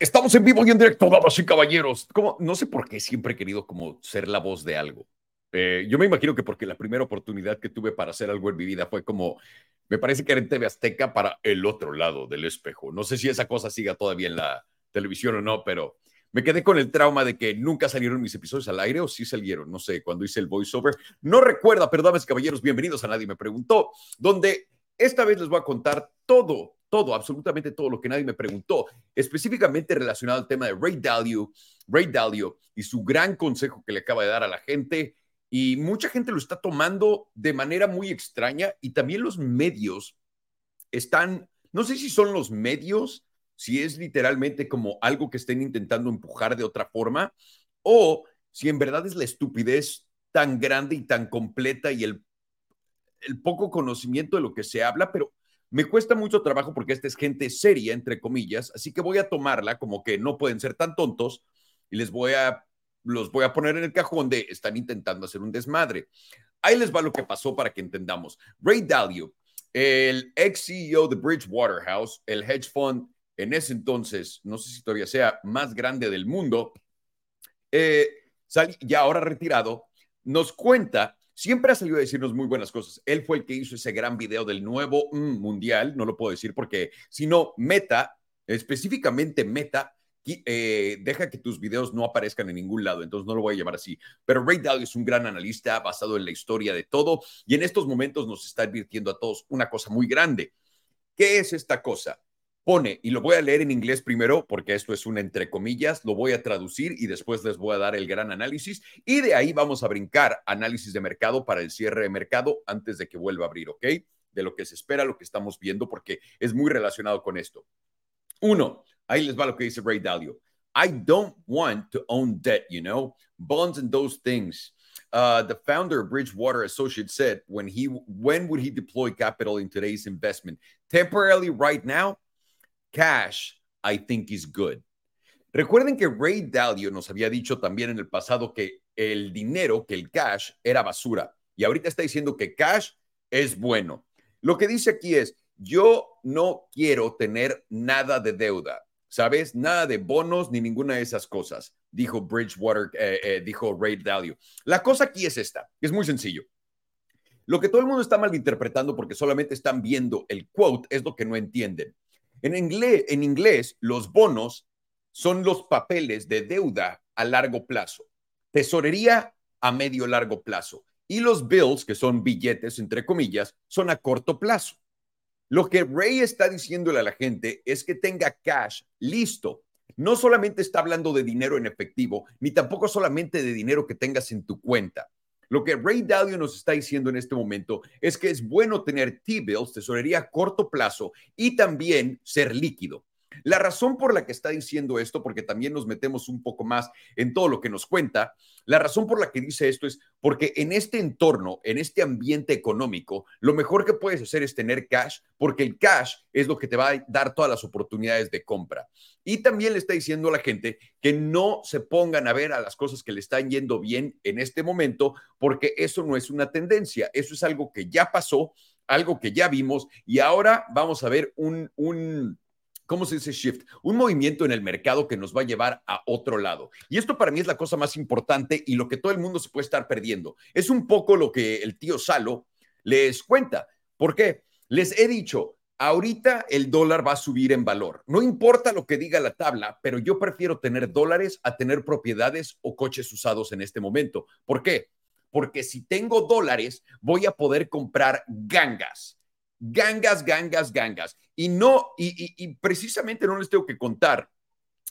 Estamos en vivo y en directo, damas y caballeros. Como, no sé por qué siempre he querido como ser la voz de algo. Eh, yo me imagino que porque la primera oportunidad que tuve para hacer algo en mi vida fue como, me parece que era en TV Azteca para el otro lado del espejo. No sé si esa cosa siga todavía en la televisión o no, pero me quedé con el trauma de que nunca salieron mis episodios al aire o sí salieron, no sé, cuando hice el voiceover. No recuerda, pero damas y caballeros, bienvenidos a Nadie Me Preguntó, donde esta vez les voy a contar todo todo, absolutamente todo lo que nadie me preguntó, específicamente relacionado al tema de Ray Dalio, Ray Dalio y su gran consejo que le acaba de dar a la gente. Y mucha gente lo está tomando de manera muy extraña y también los medios están, no sé si son los medios, si es literalmente como algo que estén intentando empujar de otra forma o si en verdad es la estupidez tan grande y tan completa y el, el poco conocimiento de lo que se habla, pero me cuesta mucho trabajo porque esta es gente seria, entre comillas, así que voy a tomarla como que no pueden ser tan tontos y les voy a, los voy a poner en el cajón de están intentando hacer un desmadre. Ahí les va lo que pasó para que entendamos. Ray Dalio, el ex CEO de Bridgewater House, el hedge fund en ese entonces, no sé si todavía sea más grande del mundo, eh, ya ahora retirado, nos cuenta siempre ha salido a decirnos muy buenas cosas. Él fue el que hizo ese gran video del nuevo mm, mundial, no lo puedo decir porque si no, Meta, específicamente Meta, eh, deja que tus videos no aparezcan en ningún lado, entonces no lo voy a llamar así. Pero Ray Dalio es un gran analista basado en la historia de todo y en estos momentos nos está advirtiendo a todos una cosa muy grande. ¿Qué es esta cosa? Pone, y lo voy a leer en inglés primero, porque esto es un entre comillas, lo voy a traducir y después les voy a dar el gran análisis. Y de ahí vamos a brincar análisis de mercado para el cierre de mercado antes de que vuelva a abrir, ¿ok? De lo que se espera, lo que estamos viendo, porque es muy relacionado con esto. Uno, ahí les va lo que dice Ray Dalio. I don't want to own debt, you know, bonds and those things. Uh, the founder of Bridgewater Associates said, when he when would he deploy capital in today's investment? Temporarily, right now, cash, I think is good. Recuerden que Ray Dalio nos había dicho también en el pasado que el dinero, que el cash era basura. Y ahorita está diciendo que cash es bueno. Lo que dice aquí es, yo no quiero tener nada de deuda, ¿sabes? Nada de bonos ni ninguna de esas cosas, dijo Bridgewater, eh, eh, dijo Ray Dalio. La cosa aquí es esta, es muy sencillo. Lo que todo el mundo está malinterpretando porque solamente están viendo el quote es lo que no entienden. En inglés, en inglés, los bonos son los papeles de deuda a largo plazo, tesorería a medio largo plazo y los bills, que son billetes, entre comillas, son a corto plazo. Lo que Ray está diciéndole a la gente es que tenga cash listo. No solamente está hablando de dinero en efectivo, ni tampoco solamente de dinero que tengas en tu cuenta. Lo que Ray Dalio nos está diciendo en este momento es que es bueno tener T-bills, tesorería a corto plazo y también ser líquido. La razón por la que está diciendo esto, porque también nos metemos un poco más en todo lo que nos cuenta, la razón por la que dice esto es porque en este entorno, en este ambiente económico, lo mejor que puedes hacer es tener cash, porque el cash es lo que te va a dar todas las oportunidades de compra. Y también le está diciendo a la gente que no se pongan a ver a las cosas que le están yendo bien en este momento, porque eso no es una tendencia, eso es algo que ya pasó, algo que ya vimos y ahora vamos a ver un, un ¿cómo se dice shift? Un movimiento en el mercado que nos va a llevar a otro lado. Y esto para mí es la cosa más importante y lo que todo el mundo se puede estar perdiendo. Es un poco lo que el tío Salo les cuenta. ¿Por qué? Les he dicho, ahorita el dólar va a subir en valor. No importa lo que diga la tabla, pero yo prefiero tener dólares a tener propiedades o coches usados en este momento. ¿Por qué? Porque si tengo dólares, voy a poder comprar gangas gangas, gangas, gangas. Y no, y, precisamente no les tengo que contar,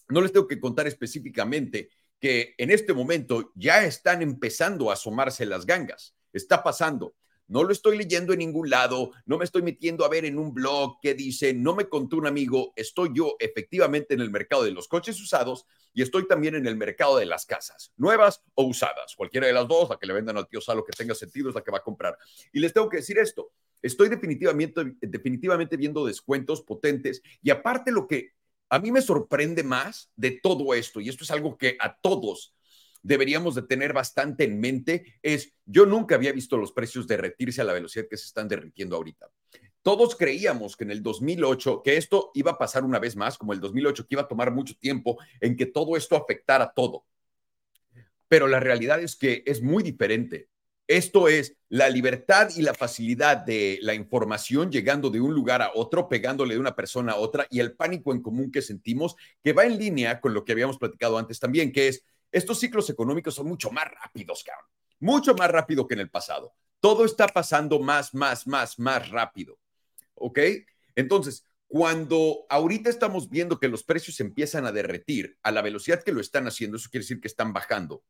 no les tengo que contar específicamente que en este momento ya están empezando a asomarse las gangas. Está pasando. No lo estoy leyendo en ningún lado, no me estoy metiendo a ver en un blog que dice, no me contó un amigo, estoy yo efectivamente en el mercado de los coches usados y estoy también en el mercado de las casas, nuevas o usadas. Cualquiera de las dos, la que le vendan al tío Salo que tenga sentido es la que va a comprar. Y les tengo que decir esto, Estoy definitivamente, definitivamente viendo descuentos potentes y aparte lo que a mí me sorprende más de todo esto, y esto es algo que a todos deberíamos de tener bastante en mente, es yo nunca había visto los precios derretirse a la velocidad que se están derritiendo ahorita. todos creíamos que en el 2008, que esto iba a pasar una vez más, como el 2008, que iba a tomar mucho tiempo en que todo esto afectara todo. Pero la realidad es que es muy diferente. Esto es la libertad y la facilidad de la información llegando de un lugar a otro, pegándole de una persona a otra y el pánico en común que sentimos, que va en línea con lo que habíamos platicado antes también, que es estos ciclos económicos son mucho más rápidos, cabrón. Mucho más rápido que en el pasado. Todo está pasando más, más, más, más rápido. ¿Ok? Entonces, cuando ahorita estamos viendo que los precios empiezan a derretir a la velocidad que lo están haciendo, eso quiere decir que están bajando.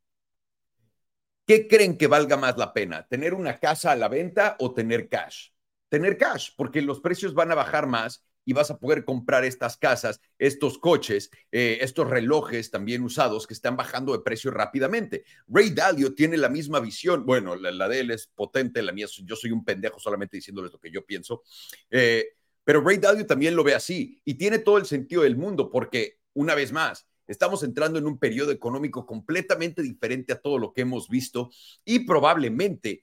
¿Qué creen que valga más la pena? ¿Tener una casa a la venta o tener cash? Tener cash, porque los precios van a bajar más y vas a poder comprar estas casas, estos coches, eh, estos relojes también usados que están bajando de precio rápidamente. Ray Dalio tiene la misma visión. Bueno, la, de él es potente, la mía, yo soy un pendejo solamente diciéndoles lo que yo pienso. Eh, pero Ray Dalio también lo ve así y tiene todo el sentido del mundo porque, una vez más, estamos entrando en un periodo económico completamente diferente a todo lo que hemos visto y probablemente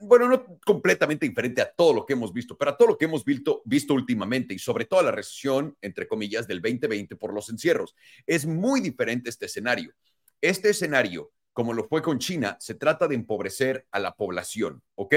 bueno, no completamente diferente a todo lo que hemos visto, pero a todo lo que hemos visto, visto últimamente y sobre todo a la recesión, entre comillas, del 2020 por los encierros. Es muy diferente este escenario. Este escenario, como lo fue con China, se trata de empobrecer a la población, ¿ok?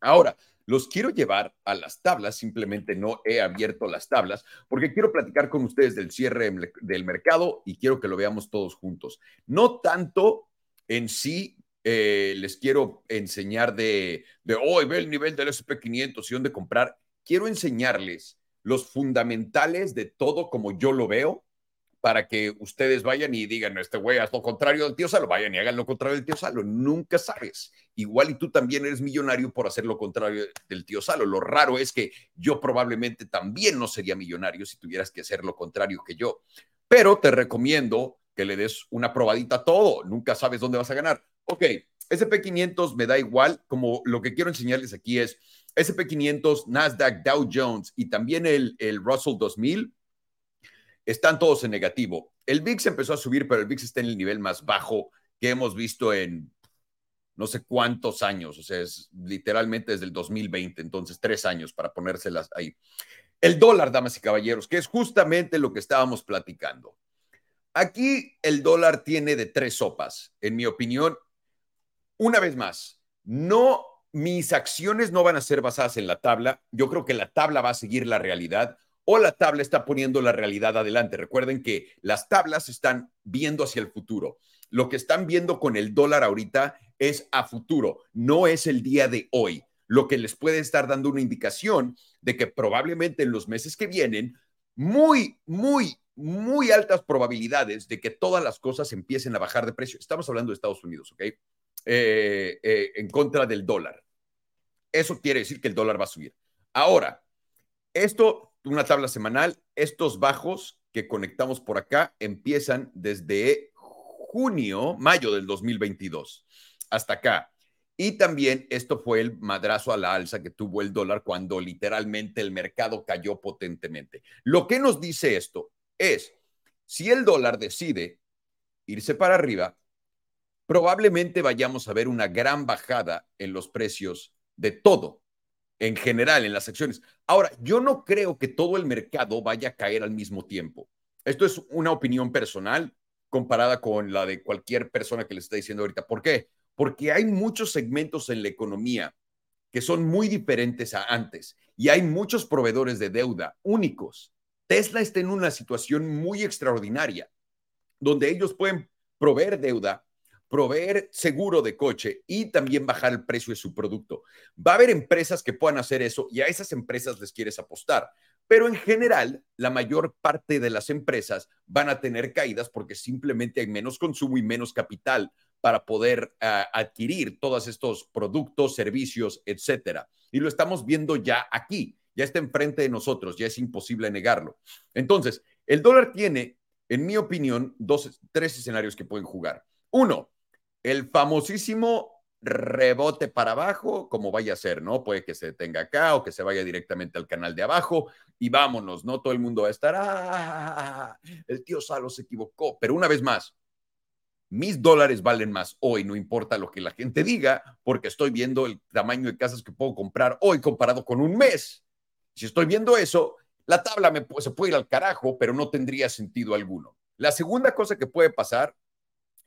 Ahora, los quiero llevar a las tablas, simplemente no he abierto las tablas, porque quiero platicar con ustedes del cierre del mercado y quiero que lo veamos todos juntos. No tanto en sí eh, les quiero enseñar de, de hoy, ve el nivel del SP500 y dónde comprar. Quiero enseñarles los fundamentales de todo como yo lo veo para que ustedes vayan y digan, este güey haz lo contrario del tío Salo, vayan y hagan lo contrario del tío Salo. Nunca sabes. Igual y tú también eres millonario por hacer lo contrario del tío Salo. Lo raro es que yo probablemente también no sería millonario si tuvieras que hacer lo contrario que yo. Pero te recomiendo que le des una probadita a todo. Nunca sabes dónde vas a ganar. Ok, SP500 me da igual, como lo que quiero enseñarles aquí es SP500, Nasdaq, Dow Jones y también el, el Russell 2000 están todos en negativo. El VIX empezó a subir, pero el VIX está en el nivel más bajo que hemos visto en no sé cuántos años, o sea, es literalmente desde el 2020, entonces tres años para ponérselas ahí. El dólar, damas y caballeros, que es justamente lo que estábamos platicando. Aquí el dólar tiene de tres sopas, en mi opinión, una vez más, no, mis acciones no van a ser basadas en la tabla. Yo creo que la tabla va a seguir la realidad o la tabla está poniendo la realidad adelante. Recuerden que las tablas están viendo hacia el futuro. Lo que están viendo con el dólar ahorita es a futuro, no es el día de hoy, lo que les puede estar dando una indicación de que probablemente en los meses que vienen, muy, muy, muy altas probabilidades de que todas las cosas empiecen a bajar de precio. Estamos hablando de Estados Unidos, ¿ok? Eh, eh, en contra del dólar. Eso quiere decir que el dólar va a subir. Ahora, esto, una tabla semanal, estos bajos que conectamos por acá empiezan desde junio, mayo del 2022 hasta acá. Y también esto fue el madrazo a la alza que tuvo el dólar cuando literalmente el mercado cayó potentemente. Lo que nos dice esto es, si el dólar decide irse para arriba, probablemente vayamos a ver una gran bajada en los precios de todo, en general, en las acciones. Ahora, yo no creo que todo el mercado vaya a caer al mismo tiempo. Esto es una opinión personal comparada con la de cualquier persona que le está diciendo ahorita. ¿Por qué? Porque hay muchos segmentos en la economía que son muy diferentes a antes y hay muchos proveedores de deuda únicos. Tesla está en una situación muy extraordinaria donde ellos pueden proveer deuda proveer seguro de coche y también bajar el precio de su producto. Va a haber empresas que puedan hacer eso y a esas empresas les quieres apostar. Pero en general, la mayor parte de las empresas van a tener caídas porque simplemente hay menos consumo y menos capital para poder uh, adquirir todos estos productos, servicios, etcétera. Y lo estamos viendo ya aquí, ya está enfrente de nosotros, ya es imposible negarlo. Entonces, el dólar tiene, en mi opinión, dos, tres escenarios que pueden jugar. Uno, el famosísimo rebote para abajo, como vaya a ser, ¿no? Puede que se detenga acá o que se vaya directamente al canal de abajo y vámonos, ¿no? Todo el mundo va a estar, ah, el tío Salo se equivocó, pero una vez más, mis dólares valen más hoy, no importa lo que la gente diga, porque estoy viendo el tamaño de casas que puedo comprar hoy comparado con un mes. Si estoy viendo eso, la tabla me, se puede ir al carajo, pero no tendría sentido alguno. La segunda cosa que puede pasar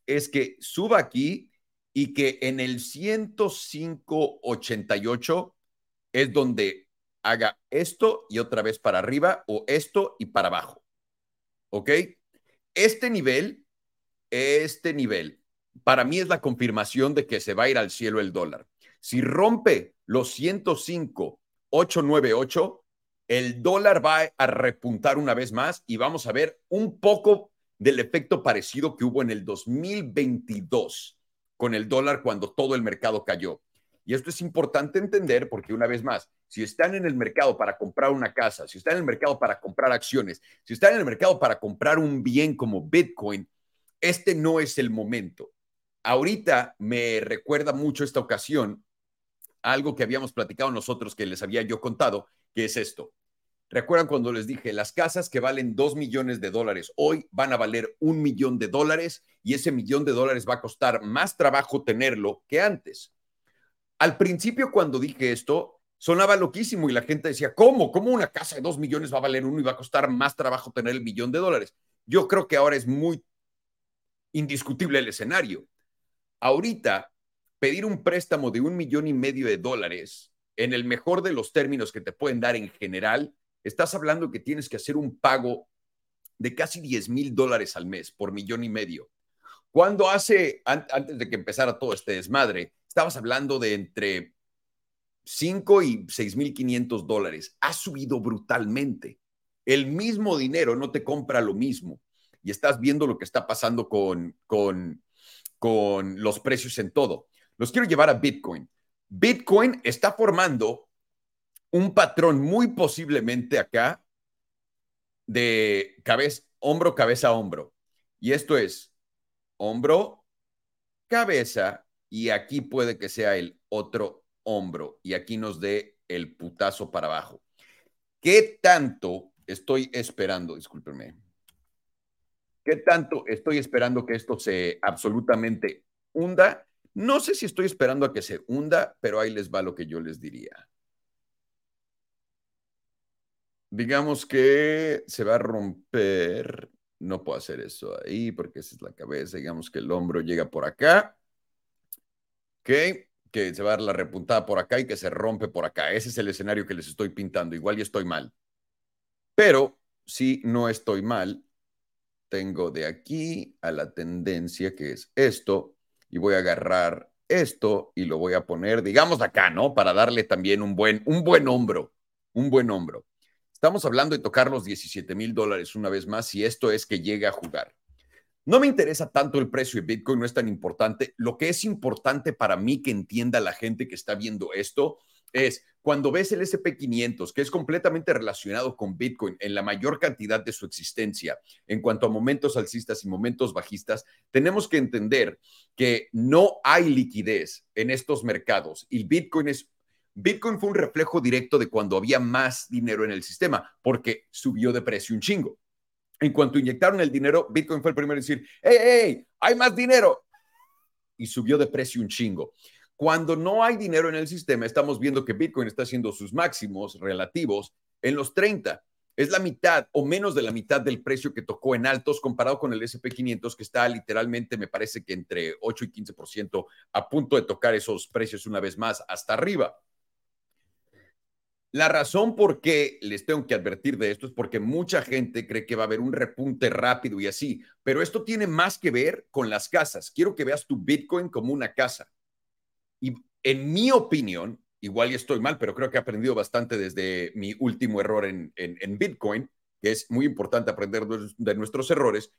es que suba aquí y que en el 105.88 es donde haga esto y otra vez para arriba o esto y para abajo. ¿Ok? Este nivel, este nivel, para mí es la confirmación de que se va a ir al cielo el dólar. Si rompe los 105.898, el dólar va a repuntar una vez más y vamos a ver un poco del efecto parecido que hubo en el 2022 con el dólar cuando todo el mercado cayó. Y esto es importante entender porque una vez más, si están en el mercado para comprar una casa, si están en el mercado para comprar acciones, si están en el mercado para comprar un bien como Bitcoin, este no es el momento. Ahorita me recuerda mucho esta ocasión algo que habíamos platicado nosotros que les había yo contado, que es esto. ¿Recuerdan cuando les dije, las casas que valen dos millones de dólares hoy van a valer un millón de dólares y ese millón de dólares va a costar más trabajo tenerlo que antes? Al principio cuando dije esto, sonaba loquísimo y la gente decía, ¿cómo? ¿Cómo una casa de dos millones va a valer uno y va a costar más trabajo tener el millón de dólares? Yo creo que ahora es muy indiscutible el escenario. Ahorita, pedir un préstamo de un millón y medio de dólares, en el mejor de los términos que te pueden dar en general, estás hablando que tienes que hacer un pago de casi 10 mil dólares al mes por millón y medio. Cuando hace, antes de que empezara todo este desmadre, estabas hablando de entre 5 y 6 mil 500 dólares. Ha subido brutalmente. El mismo dinero no te compra lo mismo. Y estás viendo lo que está pasando con, con, con los precios en todo. Los quiero llevar a Bitcoin. Bitcoin está formando un patrón muy posiblemente acá de cabeza, hombro, cabeza, hombro. Y esto es hombro, cabeza, y aquí puede que sea el otro hombro, y aquí nos dé el putazo para abajo. ¿Qué tanto estoy esperando? Discúlpenme. ¿Qué tanto estoy esperando que esto se absolutamente hunda? No sé si estoy esperando a que se hunda, pero ahí les va lo que yo les diría digamos que se va a romper. No puedo hacer eso ahí porque esa es la cabeza. Digamos que el hombro llega por acá. Ok, que se va a dar la repuntada por acá y que se rompe por acá. Ese es el escenario que les estoy pintando. Igual ya estoy mal. Pero si no estoy mal, tengo de aquí a la tendencia que es esto y voy a agarrar esto y lo voy a poner, digamos, acá, ¿no? Para darle también un buen, un buen hombro, un buen hombro. Estamos hablando de tocar los 17 mil dólares una vez más si esto es que llega a jugar. No me interesa tanto el precio de Bitcoin, no es tan importante. Lo que es importante para mí que entienda la gente que está viendo esto es cuando ves el SP500, que es completamente relacionado con Bitcoin en la mayor cantidad de su existencia, en cuanto a momentos alcistas y momentos bajistas, tenemos que entender que no hay liquidez en estos mercados y Bitcoin es Bitcoin fue un reflejo directo de cuando había más dinero en el sistema, porque subió de precio un chingo. En cuanto inyectaron el dinero, Bitcoin fue el primero en decir, hey, hey, hay más dinero. Y subió de precio un chingo. Cuando no hay dinero en el sistema, estamos viendo que Bitcoin está haciendo sus máximos relativos en los 30. Es la mitad o menos de la mitad del precio que tocó en altos comparado con el SP500 que está literalmente, me parece que entre 8 y 15% a punto de tocar esos precios una vez más hasta arriba. La razón por qué les tengo que advertir de esto es porque mucha gente cree que va a haber un repunte rápido y así, pero esto tiene más que ver con las casas. Quiero que veas tu Bitcoin como una casa. Y en mi opinión, igual y estoy mal, pero creo que he aprendido bastante desde mi último error en, Bitcoin, que es muy importante aprender de, nuestros errores.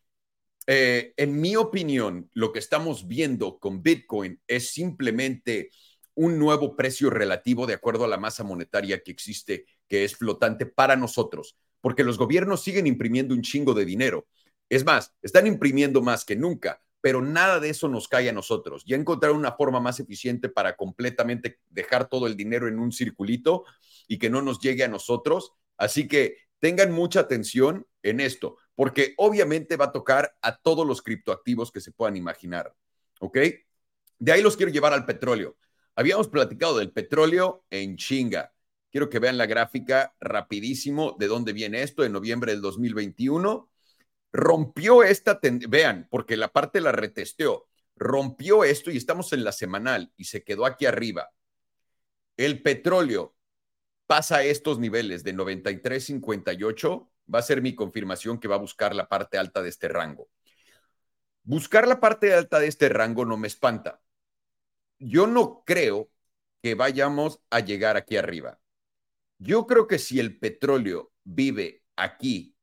Eh, en mi opinión, lo que estamos viendo con Bitcoin es simplemente un nuevo precio relativo de acuerdo a la masa monetaria que existe, que es flotante para nosotros, porque los gobiernos siguen imprimiendo un chingo de dinero. Es más, están imprimiendo más que nunca, pero nada de eso nos cae a nosotros. Ya encontraron una forma más eficiente para completamente dejar todo el dinero en un circulito y que no nos llegue a nosotros. Así que tengan mucha atención en esto, porque obviamente va a tocar a todos los criptoactivos que se puedan imaginar. ¿Ok? De ahí los quiero llevar al petróleo. Habíamos platicado del petróleo en chinga. quiero que vean la gráfica rapidísimo de dónde viene esto, en noviembre del 2021. Rompió esta, vean, porque la parte la retesteó, rompió esto y estamos en la semanal y se quedó aquí arriba. El petróleo pasa a estos niveles de 93.58, va a ser mi confirmación que va a buscar la parte alta de este rango. Buscar la parte alta de este rango no me espanta. Yo no creo que vayamos a llegar aquí arriba. Yo creo que si el petróleo vive aquí,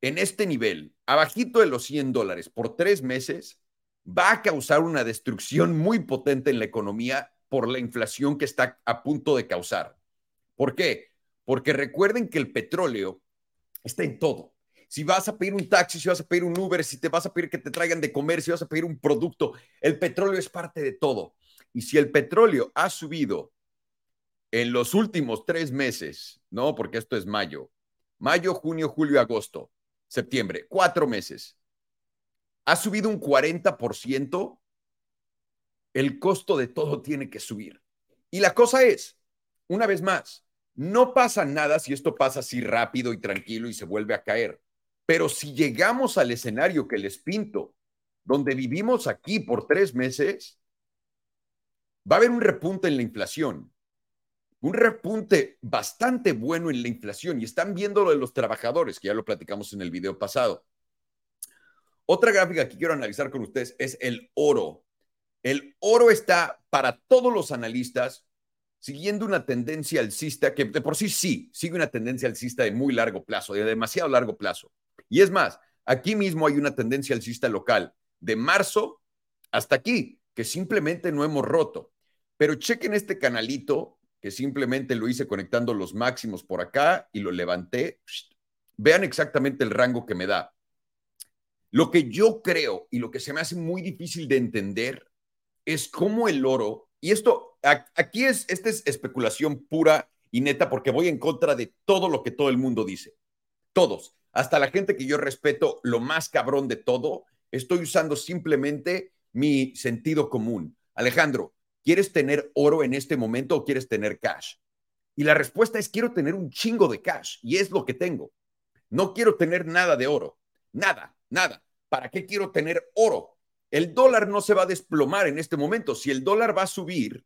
en este nivel, abajito de los 100 dólares por tres meses, va a causar una destrucción muy potente en la economía por la inflación que está a punto de causar. ¿Por qué? Porque recuerden que el petróleo está en todo. Si vas a pedir un taxi, si vas a pedir un Uber, si te vas a pedir que te traigan de comer, si vas a pedir un producto, el petróleo es parte de todo. Y si el petróleo ha subido en los últimos tres meses, ¿no? Porque esto es mayo, mayo, junio, julio, agosto, septiembre, cuatro meses, ha subido un 40%, el costo de todo tiene que subir. Y la cosa es, una vez más, no pasa nada si esto pasa así rápido y tranquilo y se vuelve a caer. Pero si llegamos al escenario que les pinto, donde vivimos aquí por tres meses, va a haber un repunte en la inflación, un repunte bastante bueno en la inflación y están viendo lo de los trabajadores, que ya lo platicamos en el video pasado. Otra gráfica que quiero analizar con ustedes es el oro. El oro está para todos los analistas siguiendo una tendencia alcista que de por sí sí sigue una tendencia alcista de muy largo plazo, de demasiado largo plazo. Y es más, aquí mismo hay una tendencia alcista local de marzo hasta aquí, que simplemente no hemos roto. Pero chequen este canalito, que simplemente lo hice conectando los máximos por acá y lo levanté. Vean exactamente el rango que me da. Lo que yo creo y lo que se me hace muy difícil de entender es cómo el oro, y esto aquí es, esta es especulación pura y neta porque voy en contra de todo lo que todo el mundo dice. Todos, hasta la gente que yo respeto, lo más cabrón de todo, estoy usando simplemente mi sentido común. Alejandro, ¿quieres tener oro en este momento o quieres tener cash? Y la respuesta es quiero tener un chingo de cash y es lo que tengo. No quiero tener nada de oro. Nada, nada. ¿Para qué quiero tener oro? El dólar no se va a desplomar en este momento. Si el dólar va a subir,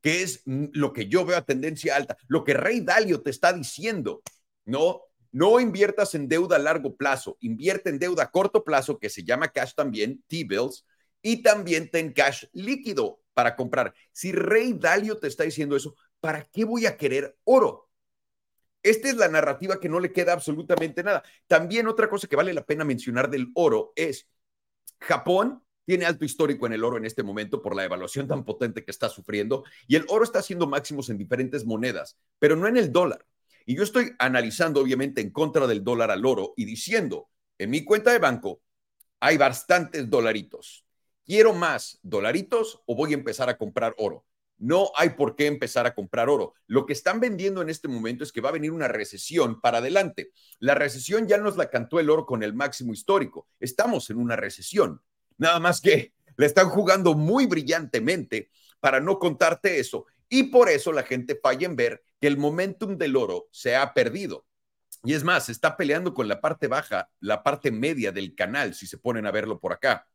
que es lo que yo veo a tendencia alta, lo que Rey Dalio te está diciendo, no, no inviertas en deuda a largo plazo, invierte en deuda a corto plazo, que se llama cash también, T-bills, y también ten cash líquido para comprar. Si Rey Dalio te está diciendo eso, ¿para qué voy a querer oro? Esta es la narrativa que no le queda absolutamente nada. También otra cosa que vale la pena mencionar del oro es Japón tiene alto histórico en el oro en este momento por la evaluación tan potente que está sufriendo y el oro está haciendo máximos en diferentes monedas, pero no en el dólar. Y yo estoy analizando obviamente en contra del dólar al oro y diciendo, en mi cuenta de banco hay bastantes dolaritos. ¿Quiero más dolaritos o voy a empezar a comprar oro? No hay por qué empezar a comprar oro. Lo que están vendiendo en este momento es que va a venir una recesión para adelante. La recesión ya nos la cantó el oro con el máximo histórico. Estamos en una recesión. Nada más que le están jugando muy brillantemente para no contarte eso. Y por eso la gente falla en ver que el momentum del oro se ha perdido. Y es más, está peleando con la parte baja, la parte media del canal, si se ponen a verlo por acá.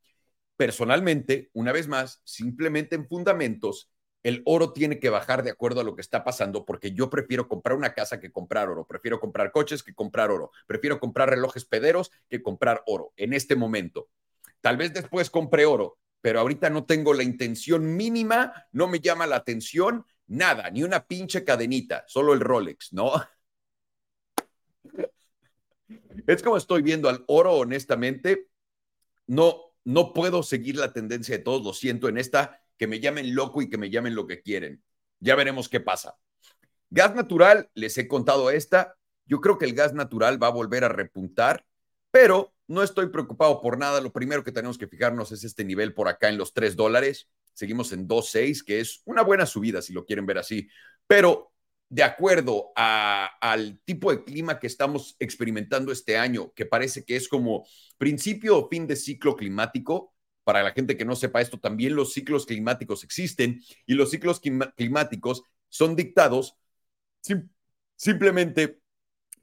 Personalmente, una vez más, simplemente en fundamentos, el oro tiene que bajar de acuerdo a lo que está pasando, porque yo prefiero comprar una casa que comprar oro, prefiero comprar coches que comprar oro, prefiero comprar relojes pederos que comprar oro en este momento. Tal vez después compre oro, pero ahorita no tengo la intención mínima, no me llama la atención nada, ni una pinche cadenita, solo el Rolex, ¿no? Es como estoy viendo al oro, honestamente. No, no puedo seguir la tendencia de todos, lo siento en esta, que me llamen loco y que me llamen lo que quieren. Ya veremos qué pasa. Gas natural, les he contado esta. Yo creo que el gas natural va a volver a repuntar, pero no estoy preocupado por nada. Lo primero que tenemos que fijarnos es este nivel por acá en los 3 dólares. Seguimos en 2.6, que es una buena subida si lo quieren ver así. Pero de acuerdo al tipo de clima que estamos experimentando este año, que parece que es como principio o fin de ciclo climático, para la gente que no sepa esto, también los ciclos climáticos existen y los ciclos climáticos son dictados simplemente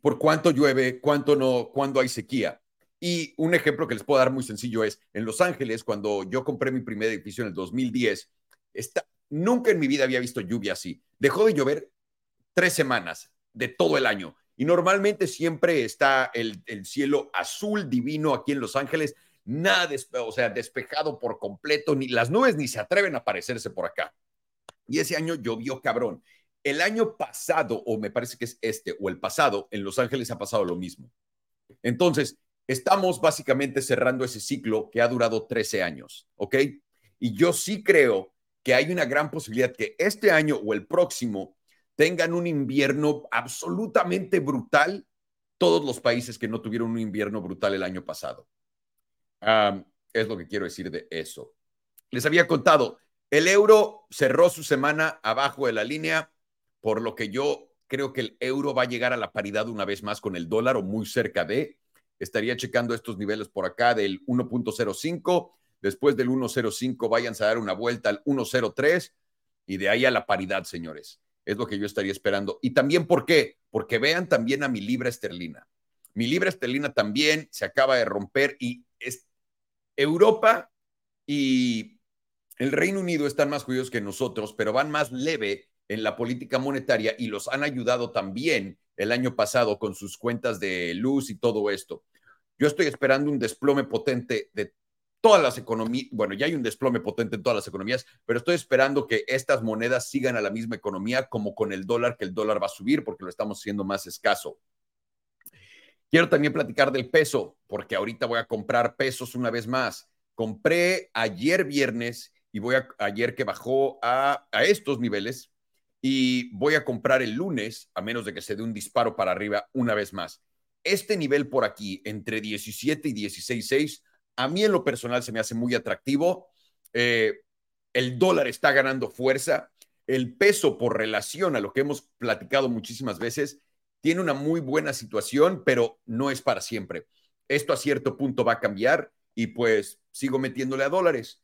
por cuánto llueve, cuánto no, cuándo hay sequía. Y un ejemplo que les puedo dar muy sencillo es, en Los Ángeles, cuando yo compré mi primer edificio en el 2010, está, nunca en mi vida había visto lluvia así. Dejó de llover tres semanas de todo el año. Y normalmente siempre está el, el cielo azul divino aquí en Los Ángeles, nada, o sea, despejado por completo, ni las nubes ni se atreven a aparecerse por acá. Y ese año llovió cabrón. El año pasado, o me parece que es este, o el pasado, en Los Ángeles ha pasado lo mismo. Entonces, estamos básicamente cerrando ese ciclo que ha durado 13 años, ¿ok? Y yo sí creo que hay una gran posibilidad que este año o el próximo tengan un invierno absolutamente brutal todos los países que no tuvieron un invierno brutal el año pasado. es lo que quiero decir de eso. Les había contado, el euro cerró su semana abajo de la línea, por lo que yo creo que el euro va a llegar a la paridad una vez más con el dólar o muy cerca de. Estaría checando estos niveles por acá del 1.05. Después del 1.05 váyanse a dar una vuelta al 1.03 y de ahí a la paridad, señores. Es lo que yo estaría esperando. Y también, ¿por qué? Porque vean también a mi libra esterlina. Mi libra esterlina también se acaba de romper y es Europa y el Reino Unido están más judíos que nosotros, pero van más leve en la política monetaria y los han ayudado también el año pasado con sus cuentas de luz y todo esto. Yo estoy esperando un desplome potente de todas las economías, bueno, ya hay un desplome potente en todas las economías, pero estoy esperando que estas monedas sigan a la misma economía como con el dólar, que el dólar va a subir porque lo estamos haciendo más escaso. Quiero también platicar del peso, porque ahorita voy a comprar pesos una vez más. Compré ayer viernes y voy a, ayer que bajó a, a estos niveles, y voy a comprar el lunes, a menos de que se dé un disparo para arriba una vez más. Este nivel por aquí, entre 17 y 16.6, a mí en lo personal se me hace muy atractivo. Eh, el dólar está ganando fuerza. El peso por relación a lo que hemos platicado muchísimas veces tiene una muy buena situación, pero no es para siempre. Esto a cierto punto va a cambiar y pues sigo metiéndole a dólares.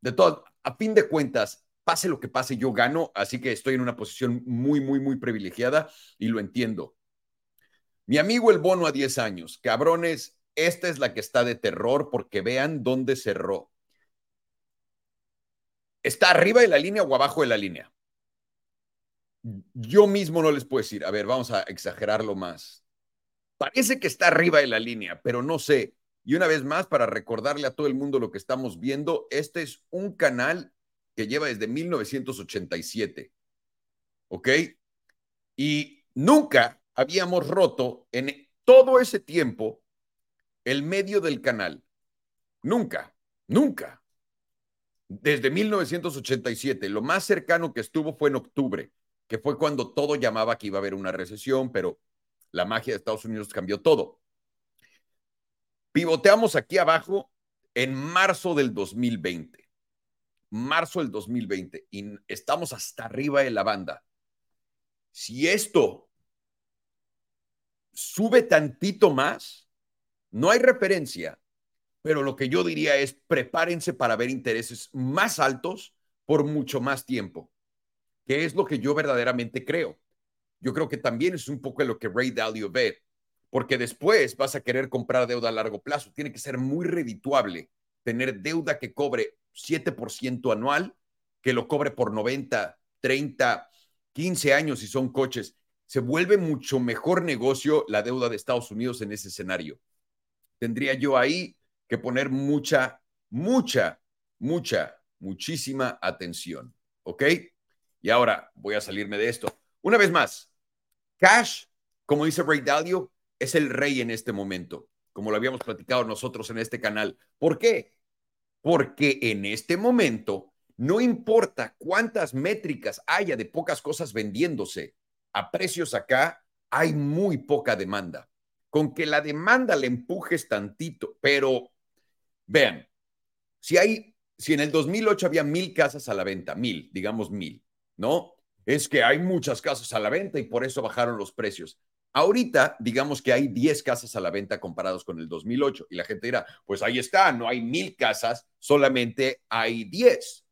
De todo, a fin de cuentas, pase lo que pase, yo gano, así que estoy en una posición muy, muy, muy privilegiada y lo entiendo. Mi amigo el bono a 10 años, cabrones, esta es la que está de terror porque vean dónde cerró. ¿Está arriba de la línea o abajo de la línea? Yo mismo no les puedo decir, a ver, vamos a exagerarlo más. Parece que está arriba de la línea, pero no sé. Y una vez más, para recordarle a todo el mundo lo que estamos viendo, este es un canal que lleva desde 1987. ¿Ok? Y nunca habíamos roto en todo ese tiempo el medio del canal. Nunca, nunca. Desde 1987, lo más cercano que estuvo fue en octubre, que fue cuando todo llamaba que iba a haber una recesión, pero la magia de Estados Unidos cambió todo. Pivoteamos aquí abajo en marzo del 2020 marzo del 2020 y estamos hasta arriba de la banda. Si esto sube tantito más, no hay referencia, pero lo que yo diría es prepárense para ver intereses más altos por mucho más tiempo, que es lo que yo verdaderamente creo. Yo creo que también es un poco lo que Ray Dalio ve, porque después vas a querer comprar deuda a largo plazo. Tiene que ser muy redituable tener deuda que cobre 7% anual, que lo cobre por 90, 30, 15 años si son coches. Se vuelve mucho mejor negocio la deuda de Estados Unidos en ese escenario. Tendría yo ahí que poner mucha, mucha, mucha, muchísima atención. ¿Ok? Y ahora voy a salirme de esto. Una vez más, Cash, como dice Ray Dalio, es el rey en este momento, como lo habíamos platicado nosotros en este canal. ¿Por qué? Porque en este momento no importa cuántas métricas haya de pocas cosas vendiéndose a precios acá, hay muy poca demanda. Con que la demanda le empujes tantito, pero vean, si hay, si en el 2008 había mil casas a la venta, mil, digamos mil, ¿no? Es que hay muchas casas a la venta y por eso bajaron los precios. Ahorita, digamos que hay 10 casas a la venta comparados con el 2008 y la gente dirá, pues ahí está, no hay mil casas, solamente hay 10.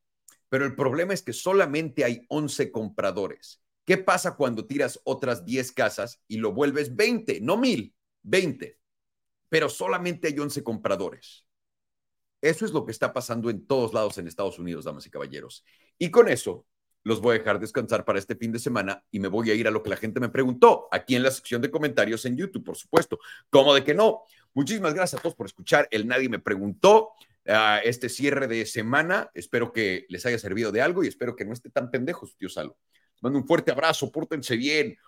Pero el problema es que solamente hay 11 compradores. ¿Qué pasa cuando tiras otras 10 casas y lo vuelves 20? No mil, 20. Pero solamente hay 11 compradores. Eso es lo que está pasando en todos lados en Estados Unidos, damas y caballeros. Y con eso los voy a dejar descansar para este fin de semana y me voy a ir a lo que la gente me preguntó aquí en la sección de comentarios en YouTube, por supuesto. ¿Cómo de que no? Muchísimas gracias a todos por escuchar. El Nadie me preguntó uh, este cierre de semana. Espero que les haya servido de algo y espero que no esté tan pendejos, tío Salo. Mando un fuerte abrazo, pórtense bien.